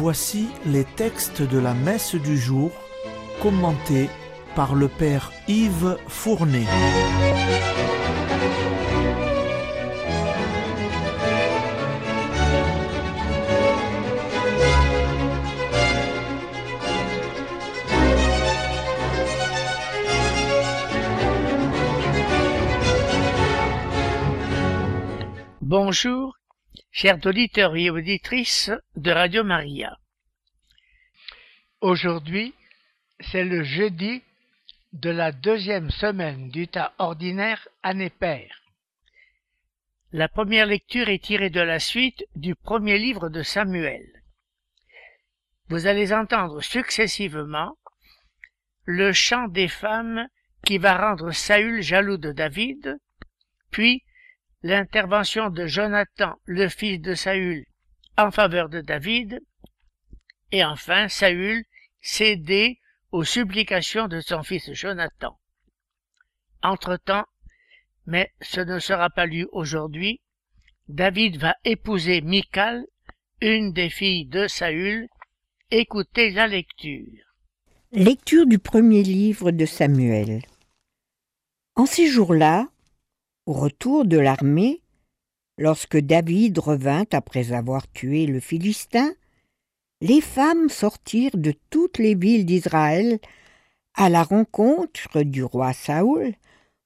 Voici les textes de la messe du jour commentés par le Père Yves Fournet. Bonjour, chers auditeurs et auditrices de Radio Maria. Aujourd'hui, c'est le jeudi de la deuxième semaine du tas ordinaire année paire. La première lecture est tirée de la suite du premier livre de Samuel. Vous allez entendre successivement le chant des femmes qui va rendre Saül jaloux de David, puis l'intervention de Jonathan, le fils de Saül, en faveur de David, et enfin Saül cédé aux supplications de son fils Jonathan. Entre-temps, mais ce ne sera pas lu aujourd'hui, David va épouser Michal, une des filles de Saül. Écoutez la lecture. Lecture du premier livre de Samuel. En ces jours-là, au retour de l'armée, lorsque David revint après avoir tué le Philistin, les femmes sortirent de toutes les villes d'Israël à la rencontre du roi Saoul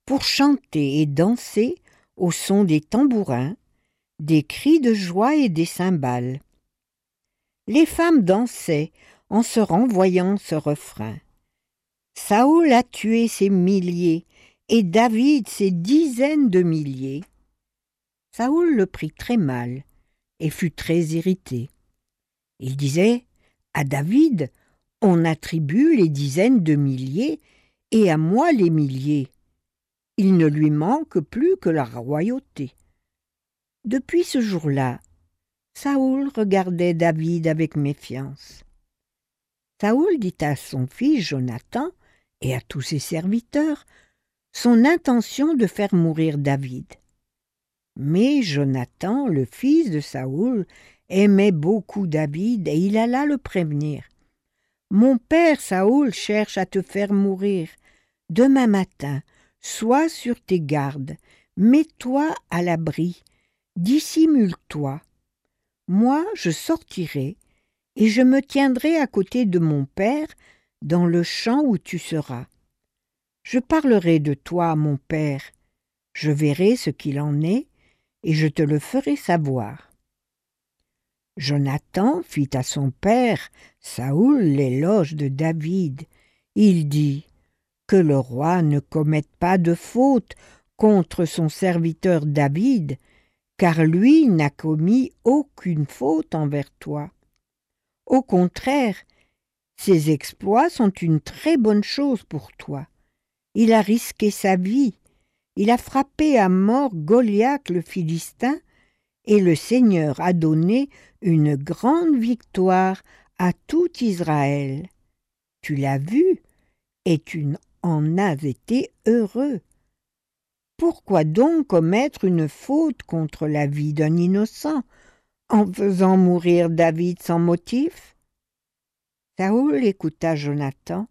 pour chanter et danser au son des tambourins, des cris de joie et des cymbales. Les femmes dansaient en se renvoyant ce refrain. Saoul a tué ses milliers et David ses dizaines de milliers. Saoul le prit très mal et fut très irrité. Il disait À David, on attribue les dizaines de milliers et à moi les milliers. Il ne lui manque plus que la royauté. Depuis ce jour-là, Saoul regardait David avec méfiance. Saoul dit à son fils Jonathan et à tous ses serviteurs son intention de faire mourir David. Mais Jonathan, le fils de Saoul, aimait beaucoup David et il alla le prévenir. Mon père Saoul cherche à te faire mourir. Demain matin, sois sur tes gardes, mets-toi à l'abri, dissimule-toi. Moi, je sortirai et je me tiendrai à côté de mon père dans le champ où tu seras. Je parlerai de toi mon père, je verrai ce qu'il en est, et je te le ferai savoir. Jonathan fit à son père, Saoul, l'éloge de David. Il dit Que le roi ne commette pas de faute contre son serviteur David, car lui n'a commis aucune faute envers toi. Au contraire, ses exploits sont une très bonne chose pour toi. Il a risqué sa vie. Il a frappé à mort Goliath le Philistin, et le Seigneur a donné une grande victoire à tout Israël. Tu l'as vu, et tu en as été heureux. Pourquoi donc commettre une faute contre la vie d'un innocent en faisant mourir David sans motif? Saoul écouta Jonathan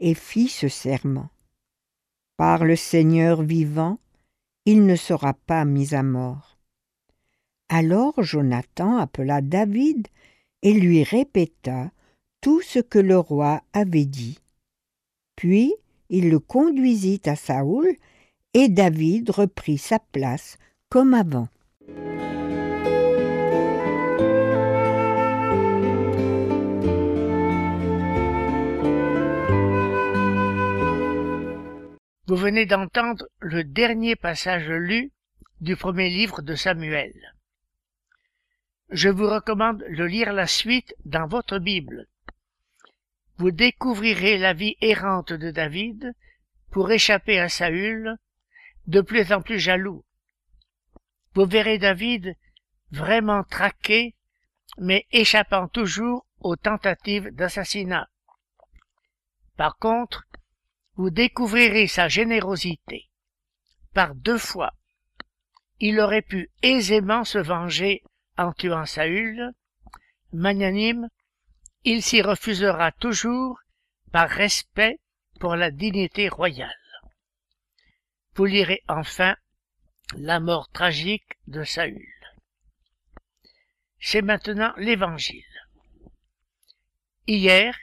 et fit ce serment. Par le Seigneur vivant, il ne sera pas mis à mort. Alors Jonathan appela David et lui répéta tout ce que le roi avait dit. Puis il le conduisit à Saoul, et David reprit sa place comme avant. Venez d'entendre le dernier passage lu du premier livre de Samuel. Je vous recommande de lire la suite dans votre Bible. Vous découvrirez la vie errante de David pour échapper à Saül, de plus en plus jaloux. Vous verrez David vraiment traqué, mais échappant toujours aux tentatives d'assassinat. Par contre, vous découvrirez sa générosité. Par deux fois, il aurait pu aisément se venger en tuant Saül, magnanime, il s'y refusera toujours par respect pour la dignité royale. Vous lirez enfin la mort tragique de Saül. C'est maintenant l'Évangile. Hier,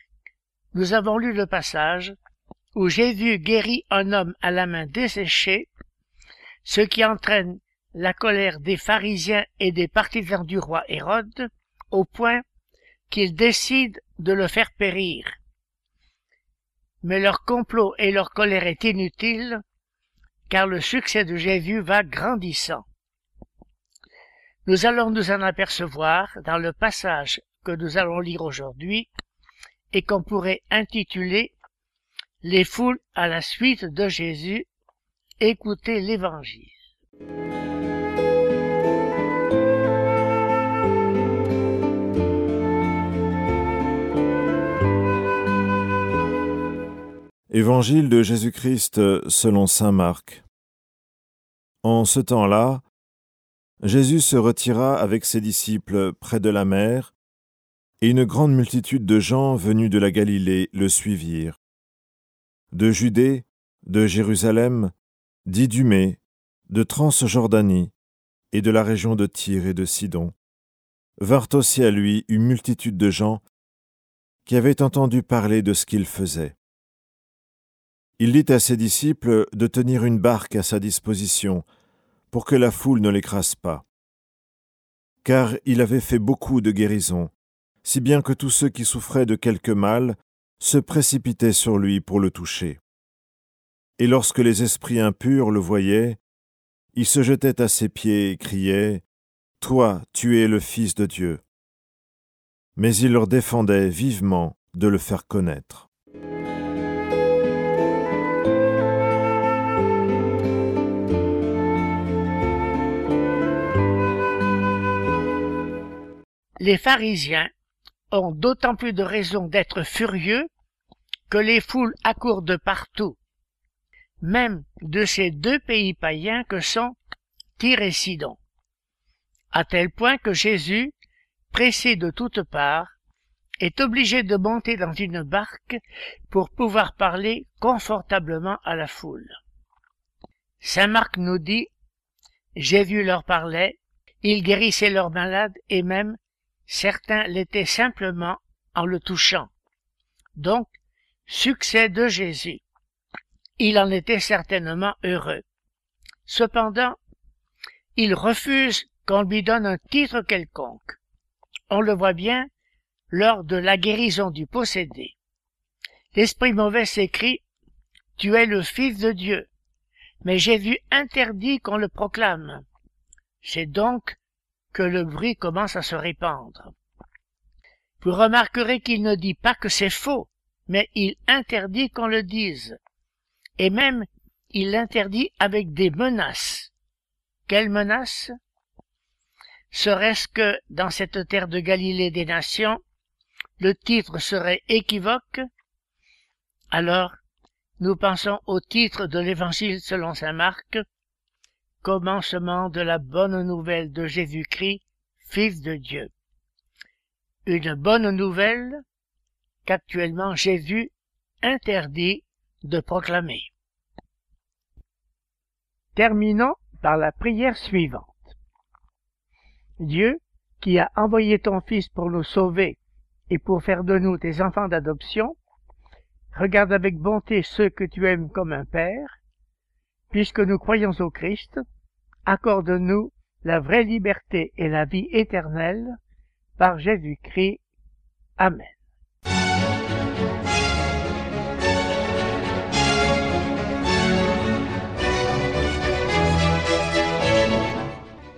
nous avons lu le passage où Jésus guérit un homme à la main desséchée, ce qui entraîne la colère des pharisiens et des partisans du roi Hérode, au point qu'ils décident de le faire périr. Mais leur complot et leur colère est inutile, car le succès de Jésus va grandissant. Nous allons nous en apercevoir dans le passage que nous allons lire aujourd'hui et qu'on pourrait intituler Les foules à la suite de Jésus, écoutez l'Évangile. Évangile de Jésus-Christ selon Saint Marc. En ce temps-là, Jésus se retira avec ses disciples près de la mer, et une grande multitude de gens venus de la Galilée le suivirent. De Judée, de Jérusalem, d'Idumée, de Transjordanie, et de la région de Tyr et de Sidon, vinrent aussi à lui une multitude de gens qui avaient entendu parler de ce qu'il faisait. Il dit à ses disciples de tenir une barque à sa disposition pour que la foule ne l'écrase pas. Car il avait fait beaucoup de guérisons, si bien que tous ceux qui souffraient de quelque mal se précipitaient sur lui pour le toucher. Et lorsque les esprits impurs le voyaient, ils se jetaient à ses pieds et criaient Toi, tu es le Fils de Dieu. Mais il leur défendait vivement de le faire connaître. Les pharisiens ont d'autant plus de raisons d'être furieux que les foules accourent de partout, même de ces deux pays païens que sont Tyr et Sidon, à tel point que Jésus, pressé de toutes parts, est obligé de monter dans une barque pour pouvoir parler confortablement à la foule. Saint Marc nous dit, Jésus leur parlait, il guérissait leurs malades et même certains l'étaient simplement en le touchant. Donc, succès de Jésus. Il en était certainement heureux. Cependant, il refuse qu'on lui donne un titre quelconque. On le voit bien lors de la guérison du possédé. L'esprit mauvais s'écrie Tu es le Fils de Dieu. Mais Jésus interdit qu'on le proclame. C'est donc que le bruit commence à se répandre. Vous remarquerez qu'il ne dit pas que c'est faux, mais il interdit qu'on le dise. Et même, il l'interdit avec des menaces. Quelles menaces? Serait-ce que, dans cette terre de Galilée des nations, le titre serait équivoque? Alors, nous pensons au titre de l'Évangile selon saint Marc, commencement de la bonne nouvelle de Jésus-Christ, Fils de Dieu. Une bonne nouvelle qu'actuellement Jésus interdit de proclamer. Terminons par la prière suivante. Dieu, qui a envoyé ton Fils pour nous sauver et pour faire de nous tes enfants d'adoption, regarde avec bonté ceux que tu aimes comme un Père, puisque nous croyons au Christ, accorde-nous la vraie liberté et la vie éternelle par Jésus-Christ. Amen.